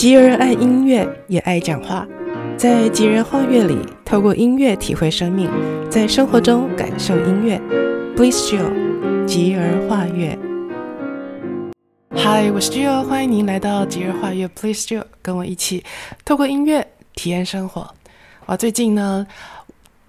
吉儿爱音乐，也爱讲话。在吉儿画乐里，透过音乐体会生命，在生活中感受音乐。Please Jill，吉儿画乐。Hi，我是 Jill，欢迎您来到吉儿画乐。Please Jill，跟我一起透过音乐体验生活。我，最近呢，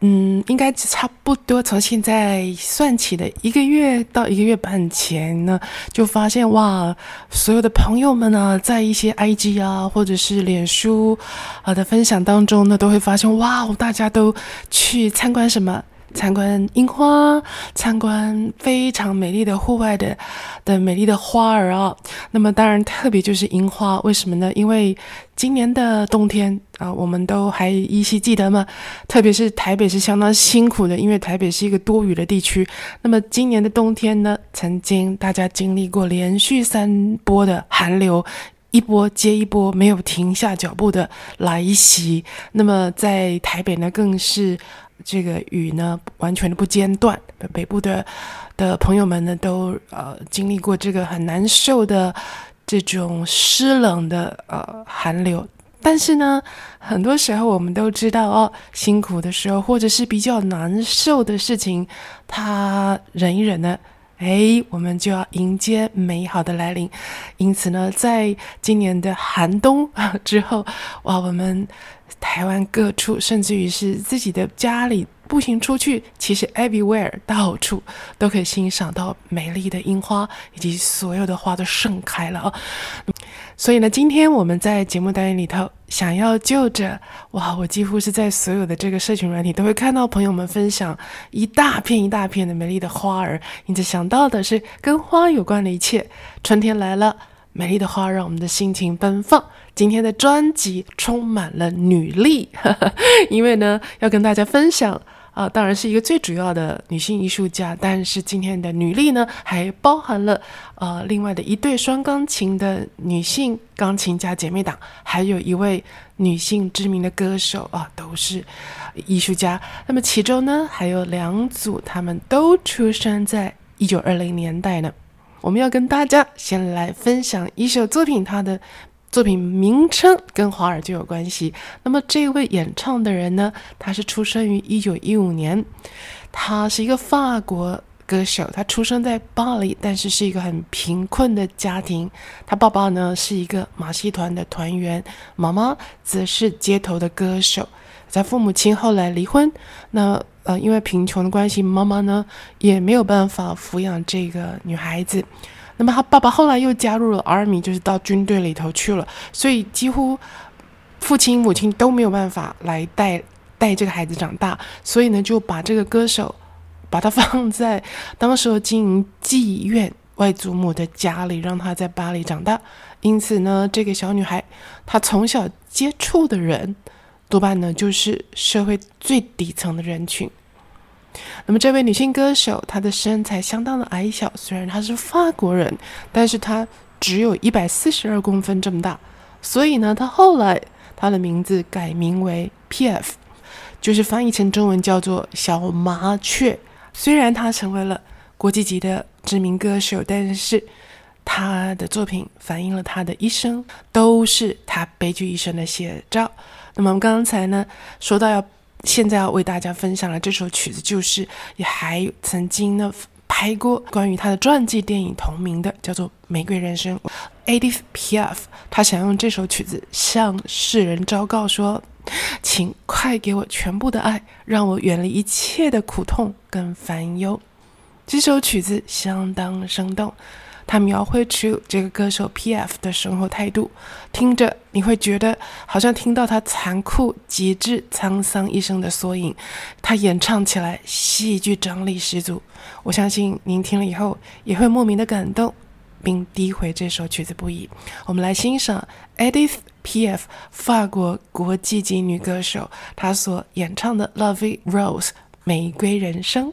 嗯，应该差不多从现在算起的一个月到一个月半前呢，就发现哇，所有的朋友们呢，在一些 IG 啊或者是脸书啊的分享当中呢，都会发现哇，大家都去参观什么？参观樱花，参观非常美丽的户外的的美丽的花儿啊。那么当然特别就是樱花，为什么呢？因为今年的冬天啊，我们都还依稀记得吗？特别是台北是相当辛苦的，因为台北是一个多雨的地区。那么今年的冬天呢，曾经大家经历过连续三波的寒流，一波接一波，没有停下脚步的来袭。那么在台北呢，更是。这个雨呢，完全的不间断。北部的的朋友们呢，都呃经历过这个很难受的这种湿冷的呃寒流。但是呢，很多时候我们都知道哦，辛苦的时候或者是比较难受的事情，他忍一忍呢，哎，我们就要迎接美好的来临。因此呢，在今年的寒冬之后，哇，我们。台湾各处，甚至于是自己的家里步行出去，其实 everywhere 到处都可以欣赏到美丽的樱花，以及所有的花都盛开了啊！所以呢，今天我们在节目单元里头，想要就着哇，我几乎是在所有的这个社群软体都会看到朋友们分享一大片一大片的美丽的花儿，因此想到的是跟花有关的一切。春天来了。美丽的花让我们的心情奔放。今天的专辑充满了女力，呵呵，因为呢要跟大家分享啊、当然是一个最主要的女性艺术家，但是今天的女力呢还包含了呃另外的一对双钢琴的女性钢琴家姐妹档，还有一位女性知名的歌手啊、都是艺术家。那么其中呢还有两组，他们都出生在一九二零年代呢。我们要跟大家先来分享一首作品，它的作品名称跟华尔就有关系。那么这位演唱的人呢，他是出生于一九一五年，他是一个法国歌手，他出生在巴黎，但是是一个很贫困的家庭。他爸爸呢是一个马戏团的团员，妈妈则是街头的歌手。在父母亲后来离婚，那。呃，因为贫穷的关系，妈妈呢也没有办法抚养这个女孩子。那么，他爸爸后来又加入了 Army，就是到军队里头去了。所以，几乎父亲、母亲都没有办法来带带这个孩子长大。所以呢，就把这个歌手把他放在当时经营妓院外祖母的家里，让他在巴黎长大。因此呢，这个小女孩她从小接触的人。多半呢，就是社会最底层的人群。那么，这位女性歌手，她的身材相当的矮小，虽然她是法国人，但是她只有一百四十二公分这么大。所以呢，她后来她的名字改名为 P.F.，就是翻译成中文叫做小麻雀。虽然她成为了国际级的知名歌手，但是她的作品反映了她的一生，都是她悲剧一生的写照。那么我们刚才呢说到要现在要为大家分享的这首曲子，就是也还曾经呢拍过关于他的传记电影同名的，叫做《玫瑰人生》。Edith Piaf，他想用这首曲子向世人昭告说：“请快给我全部的爱，让我远离一切的苦痛跟烦忧。”这首曲子相当生动。他描绘出这个歌手 P.F. 的生活态度，听着你会觉得好像听到他残酷极致、沧桑一生的缩影。他演唱起来戏剧张力十足，我相信您听了以后也会莫名的感动，并诋毁这首曲子不已。我们来欣赏 Edith P.F. 法国国际级女歌手，她所演唱的《La Vie Rose》玫瑰人生。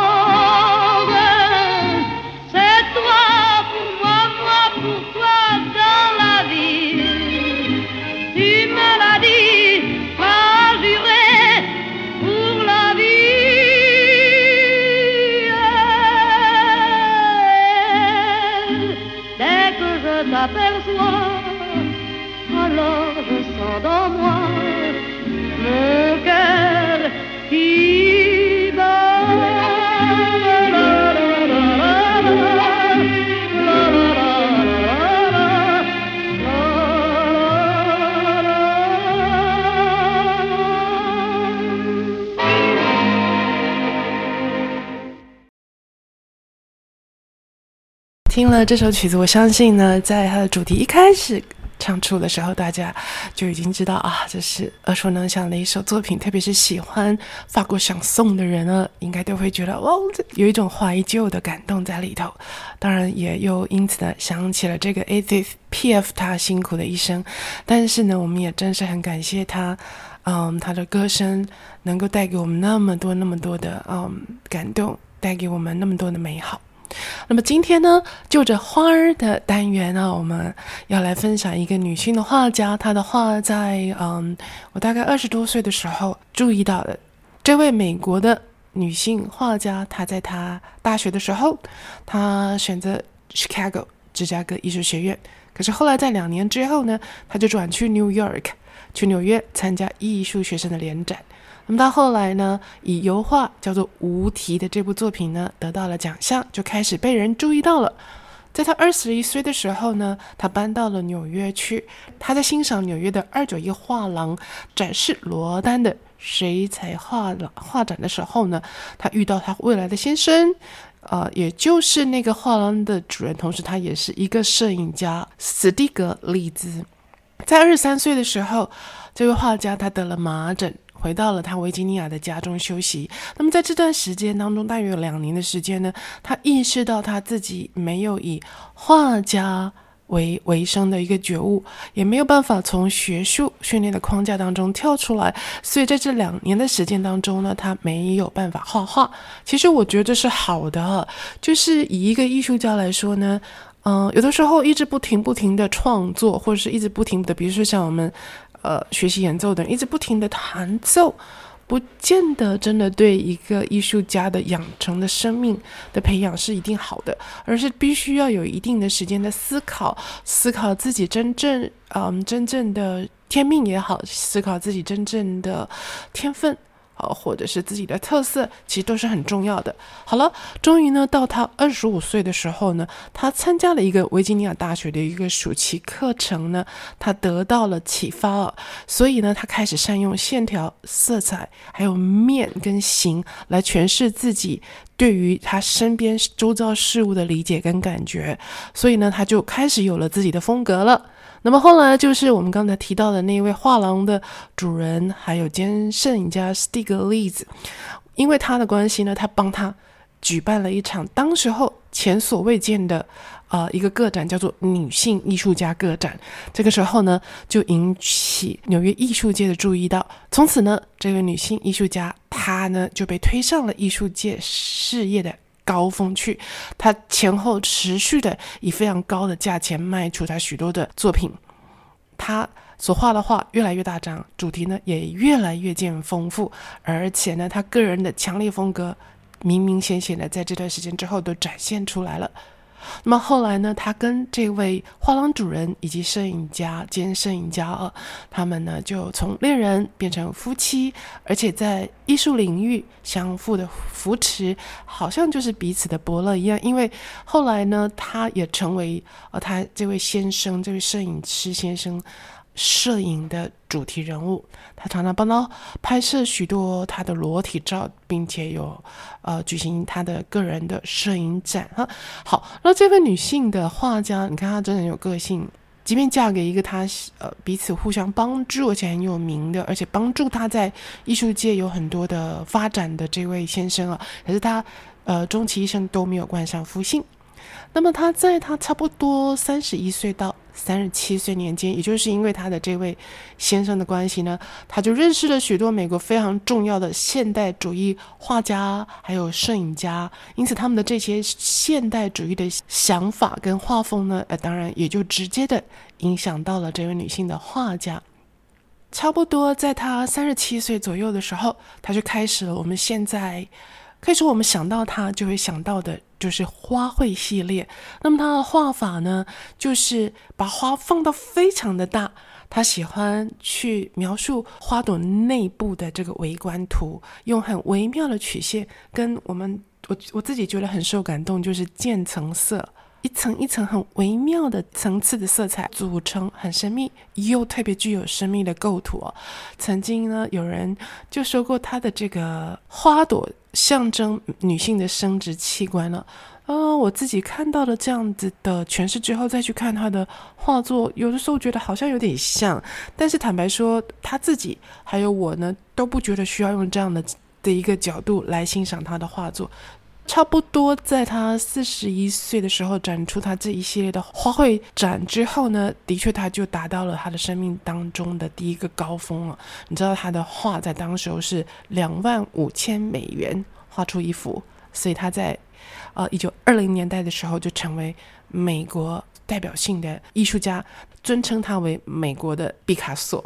听了这首曲子，我相信呢，在它的主题一开始唱出的时候，大家就已经知道啊，这是耳熟能详的一首作品。特别是喜欢法国想颂的人呢，应该都会觉得哦，有一种怀旧的感动在里头。当然，也又因此呢，想起了这个 Edith Piaf 他辛苦的一生。但是呢，我们也真是很感谢他，嗯，他的歌声能够带给我们那么多、那么多的嗯感动，带给我们那么多的美好。那么今天呢，就着花儿的单元呢，我们要来分享一个女性的画家，她的画在嗯，我大概二十多岁的时候注意到的。这位美国的女性画家，她在她大学的时候，她选择 Chicago 芝加哥艺术学院，可是后来在两年之后呢，她就转去 New York，去纽约参加艺术学生的联展。那么到后来呢，以油画叫做《无题》的这部作品呢，得到了奖项，就开始被人注意到了。在他二十一岁的时候呢，他搬到了纽约去。他在欣赏纽约的二九一画廊展示罗丹的水彩画廊画展的时候呢，他遇到他未来的先生，呃，也就是那个画廊的主人，同时他也是一个摄影家史蒂格利兹。在二十三岁的时候，这位画家他得了麻疹。回到了他维吉尼亚的家中休息。那么在这段时间当中，大约有两年的时间呢，他意识到他自己没有以画家为为生的一个觉悟，也没有办法从学术训练的框架当中跳出来。所以在这两年的时间当中呢，他没有办法画画。其实我觉得这是好的，就是以一个艺术家来说呢，嗯、有的时候一直不停不停的创作，或者是一直不停的，比如说像我们。呃，学习演奏的人一直不停的弹奏，不见得真的对一个艺术家的养成的生命的培养是一定好的，而是必须要有一定的时间的思考，思考自己真正嗯真正的天命也好，思考自己真正的天分。啊，或者是自己的特色，其实都是很重要的。好了，终于呢，到他二十五岁的时候呢，他参加了一个维吉尼亚大学的一个暑期课程呢，他得到了启发了，所以呢，他开始善用线条、色彩，还有面跟形来诠释自己对于他身边周遭事物的理解跟感觉，所以呢，他就开始有了自己的风格了。那么后来就是我们刚才提到的那一位画廊的主人，还有兼摄影家斯蒂格利兹，因为他的关系呢，他帮他举办了一场当时候前所未见的、呃、一个个展，叫做女性艺术家个展。这个时候呢，就引起纽约艺术界的注意到。从此呢，这位女性艺术家她呢就被推上了艺术界事业的高峰去，他前后持续的以非常高的价钱卖出他许多的作品，他所画的画越来越大张，主题呢也越来越见丰富，而且呢，他个人的强烈风格明明显显的在这段时间之后都展现出来了。那么后来呢，他跟这位画廊主人以及摄影家兼摄影家啊，他们呢就从恋人变成夫妻，而且在艺术领域相互的扶持，好像就是彼此的伯乐一样。因为后来呢，他也成为呃他这位先生，这位摄影师先生。摄影的主题人物，他常常帮他拍摄许多他的裸体照，并且有呃举行他的个人的摄影展哈。好，那这位女性的画家，你看她真的很有个性，即便嫁给一个她呃彼此互相帮助而且很有名的，而且帮助她在艺术界有很多的发展的这位先生啊，可是她呃终其一生都没有冠上夫姓。那么他在他差不多三十一岁到三十七岁年间，也就是因为他的这位先生的关系呢，他就认识了许多美国非常重要的现代主义画家，还有摄影家。因此，他们的这些现代主义的想法跟画风呢，呃，当然也就直接的影响到了这位女性的画家。差不多在他三十七岁左右的时候，他就开始了我们现在可以说我们想到他就会想到的。就是花卉系列，那么他的画法呢，就是把花放到非常的大。他喜欢去描述花朵内部的这个微观图，用很微妙的曲线，跟我们我我自己觉得很受感动，就是渐层色，一层一层很微妙的层次的色彩组成很神秘又特别具有生命的构图哦。曾经呢，有人就说过他的这个花朵。象征女性的生殖器官了，啊、我自己看到了这样子的诠释之后，再去看他的画作，有的时候觉得好像有点像，但是坦白说，他自己还有我呢，都不觉得需要用这样的的一个角度来欣赏他的画作。差不多在他四十一岁的时候展出他这一系列的花卉展之后呢，的确他就达到了他的生命当中的第一个高峰了。你知道他的画在当时候是两万五千美元画出一幅，所以他在呃一九二零年代的时候就成为美国代表性的艺术家，尊称他为美国的毕卡索。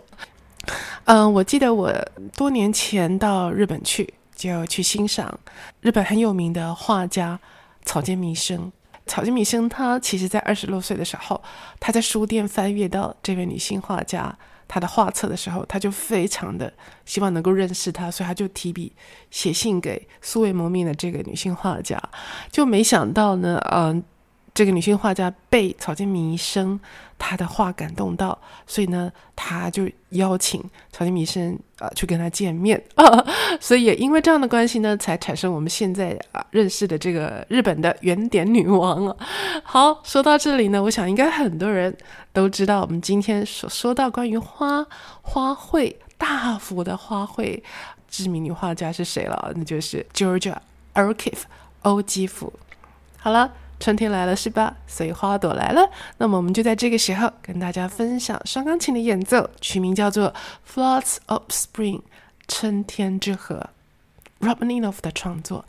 嗯、我记得我多年前到日本去。就去欣赏日本很有名的画家草间弥生。草间弥生他其实在二十六岁的时候，他在书店翻阅到这位女性画家她的画册的时候，他就非常的希望能够认识她，所以他就提笔写信给素未谋面的这个女性画家。就没想到呢，嗯、这个女性画家被草间弥生她的画感动到，所以呢，他就邀请草间弥生啊、去跟他见面啊，所以也因为这样的关系呢，才产生我们现在啊、认识的这个日本的圆点女王啊。好，说到这里呢，我想应该很多人都知道，我们今天所说到关于花花卉大幅的花卉知名女画家是谁了？那就是 Georgia O'Keeffe 欧基芙。好了。春天来了是吧？所以花朵来了。那么我们就在这个时候跟大家分享双钢琴的演奏，曲名叫做《Floods of Spring》，春天之河 ）Robninoff 的创作。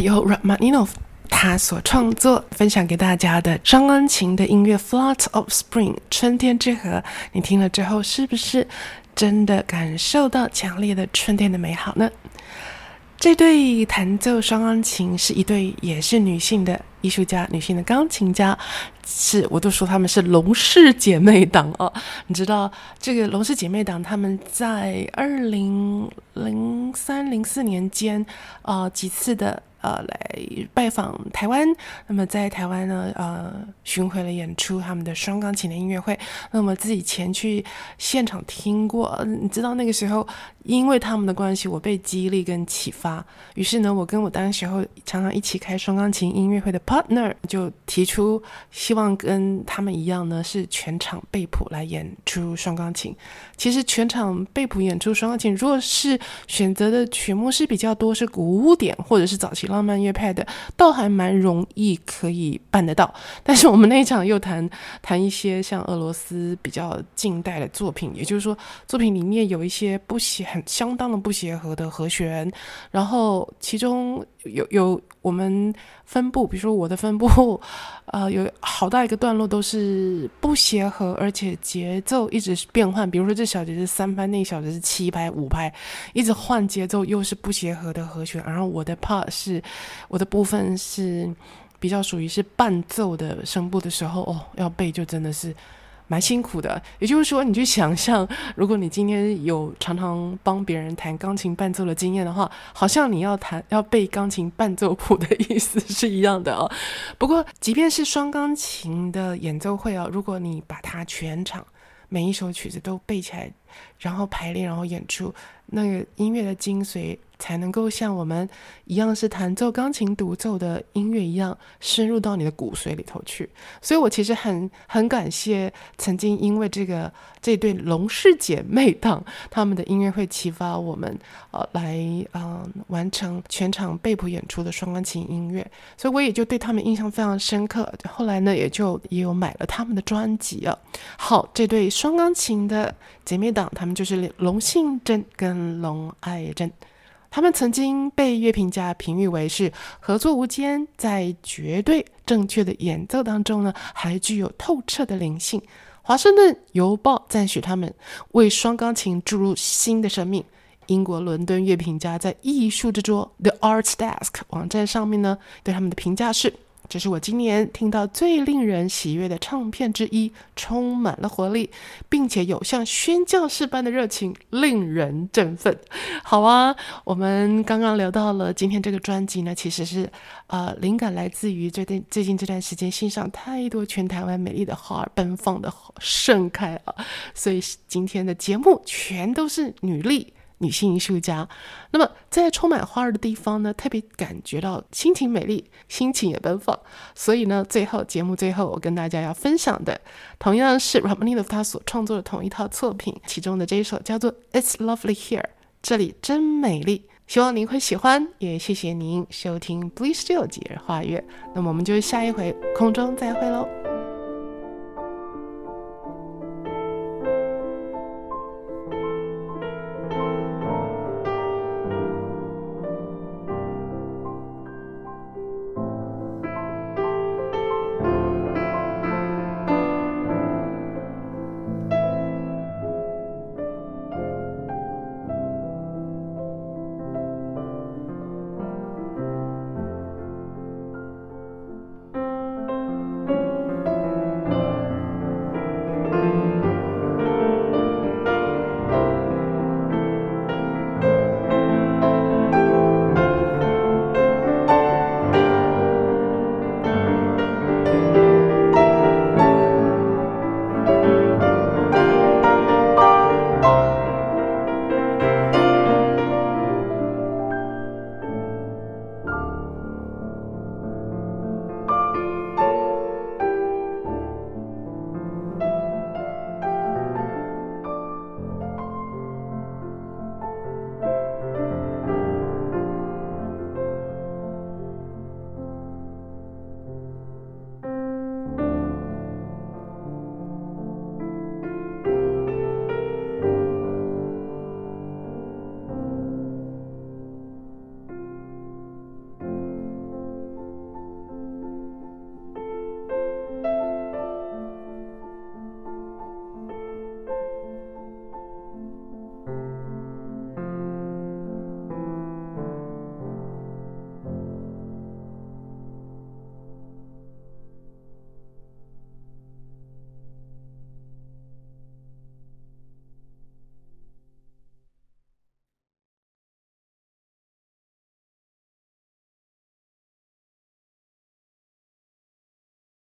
由 Rachmaninoff 他所创作分享给大家的双钢琴的音乐《flot of Spring》春天之河，你听了之后是不是真的感受到强烈的春天的美好呢？这对弹奏双钢琴是一对也是女性的艺术家，女性的钢琴家，是我都说她们是龙氏姐妹档哦。你知道这个龙氏姐妹档，她们在二零零三零四年间，呃，几次的。呃，来拜访台湾，那么在台湾呢，呃，巡回了演出他们的双钢琴的音乐会，那么自己前去现场听过，你知道那个时候，因为他们的关系，我被激励跟启发，于是呢，我跟我当时候常常一起开双钢琴音乐会的 partner 就提出，希望跟他们一样呢，是全场背谱来演出双钢琴。其实全场背谱演出双钢琴，如果是选择的曲目是比较多，是古典或者是早期。浪漫乐派的倒还蛮容易可以办得到，但是我们那一场又谈谈一些像俄罗斯比较近代的作品，也就是说作品里面有一些不协很相当的不协和的和弦，然后其中有有我们分部，比如说我的分部，呃，有好大一个段落都是不协和，而且节奏一直是变换，比如说这小节是三拍，那小节是七拍五拍，一直换节奏，又是不协和的和弦，然后我的 part 是。我的部分是比较属于是伴奏的声部的时候哦，要背就真的是蛮辛苦的。也就是说，你去想象，如果你今天有常常帮别人弹钢琴伴奏的经验的话，好像你要弹要背钢琴伴奏谱的意思是一样的哦。不过，即便是双钢琴的演奏会哦，如果你把它全场每一首曲子都背起来，然后排练，然后演出，那个音乐的精髓。才能够像我们一样是弹奏钢琴独奏的音乐一样深入到你的骨髓里头去，所以我其实很很感谢曾经因为这个这对龙氏姐妹档他们的音乐会启发我们呃来嗯、呃、完成全场背谱演出的双钢琴音乐，所以我也就对他们印象非常深刻。后来呢，也就也有买了他们的专辑啊。好，这对双钢琴的姐妹档，他们就是龙信珍跟龙爱珍。他们曾经被乐评家评誉为是合作无间，在绝对正确的演奏当中呢，还具有透彻的灵性。华盛顿邮报赞许他们为双钢琴注入新的生命。英国伦敦乐评家在艺术之桌 The Arts Desk 网站上面呢，对他们的评价是。这是我今年听到最令人喜悦的唱片之一，充满了活力，并且有像宣教士般的热情，令人振奋。好啊，我们刚刚聊到了今天这个专辑呢，其实是呃，灵感来自于最近最近这段时间欣赏太多全台湾美丽的花儿奔放的盛开啊，所以今天的节目全都是女力。女性艺术家，那么在充满花儿的地方呢，特别感觉到心情美丽，心情也奔放。所以呢，最后节目最后，我跟大家要分享的，同样是 r a m a n i n o 他所创作的同一套作品，其中的这一首叫做《It's Lovely Here》，这里真美丽。希望您会喜欢，也谢谢您收听 Blue Still 节日化乐。那么我们就下一回空中再会喽。